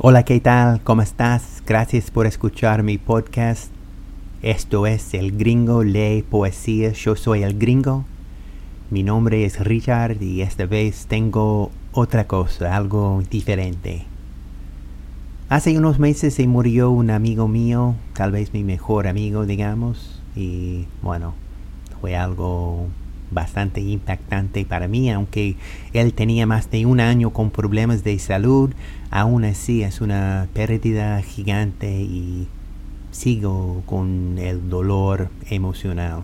Hola, ¿qué tal? ¿Cómo estás? Gracias por escuchar mi podcast. Esto es El Gringo Lee Poesía. Yo soy el Gringo. Mi nombre es Richard y esta vez tengo otra cosa, algo diferente. Hace unos meses se murió un amigo mío, tal vez mi mejor amigo, digamos, y bueno, fue algo bastante impactante para mí, aunque él tenía más de un año con problemas de salud, aún así es una pérdida gigante y sigo con el dolor emocional.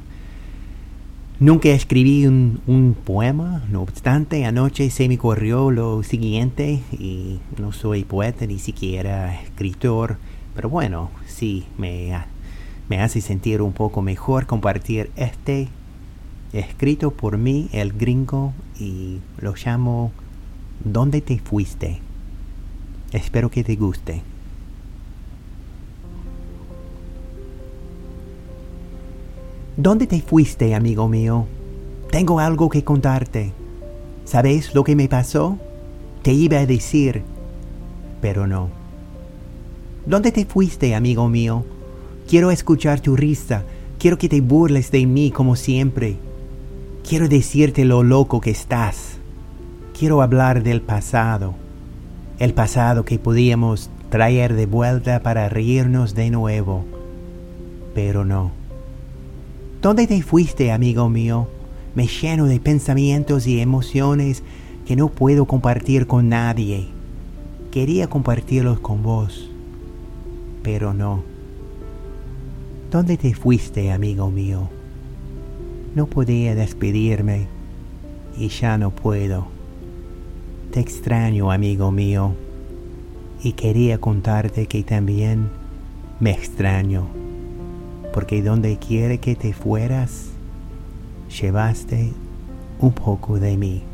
Nunca escribí un, un, poema, no obstante, anoche se me corrió lo siguiente y no soy poeta ni siquiera escritor, pero bueno, sí, me, me hace sentir un poco mejor compartir este escrito por mí, el gringo, y lo llamo ¿Dónde te fuiste? Espero que te guste. ¿Dónde te fuiste, amigo mío? Tengo algo que contarte. ¿Sabes lo que me pasó? Te iba a decir, pero no. ¿Dónde te fuiste, amigo mío? Quiero escuchar tu risa. Quiero que te burles de mí como siempre. Quiero decirte lo loco que estás. Quiero hablar del pasado. El pasado que podíamos traer de vuelta para reírnos de nuevo. Pero no. ¿Dónde te fuiste, amigo mío? Me lleno de pensamientos y emociones que no puedo compartir con nadie. Quería compartirlos con vos, pero no. ¿Dónde te fuiste, amigo mío? No podía despedirme y ya no puedo. Te extraño, amigo mío, y quería contarte que también me extraño, porque donde quiere que te fueras, llevaste un poco de mí.